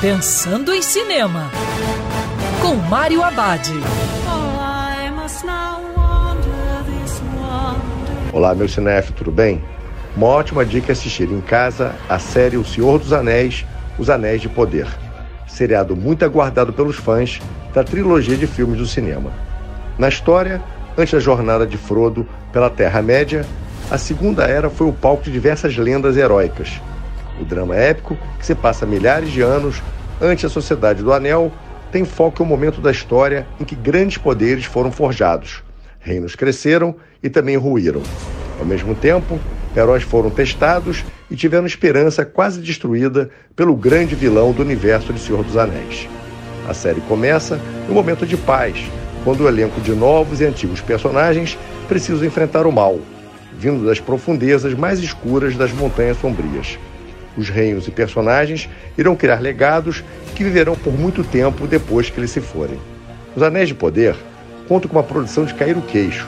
Pensando em Cinema, com Mário Abad. Olá, meu cinef, tudo bem? Uma ótima dica é assistir em casa a série O Senhor dos Anéis, Os Anéis de Poder. Seriado muito aguardado pelos fãs da trilogia de filmes do cinema. Na história, antes da jornada de Frodo pela Terra-média, a Segunda Era foi o palco de diversas lendas heróicas. O drama épico, que se passa milhares de anos antes da Sociedade do Anel, tem foco em um momento da história em que grandes poderes foram forjados. Reinos cresceram e também ruíram. Ao mesmo tempo, heróis foram testados e tiveram esperança quase destruída pelo grande vilão do universo de Senhor dos Anéis. A série começa em um momento de paz, quando o elenco de novos e antigos personagens precisa enfrentar o mal, vindo das profundezas mais escuras das Montanhas Sombrias. Os reinos e personagens irão criar legados que viverão por muito tempo depois que eles se forem. Os Anéis de Poder contam com uma produção de cair o queixo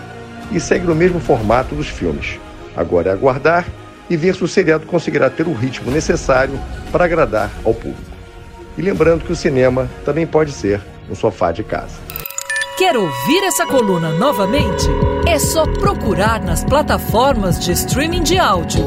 e segue no mesmo formato dos filmes. Agora é aguardar e ver se o seriado conseguirá ter o ritmo necessário para agradar ao público. E lembrando que o cinema também pode ser um sofá de casa. Quer ouvir essa coluna novamente? É só procurar nas plataformas de streaming de áudio.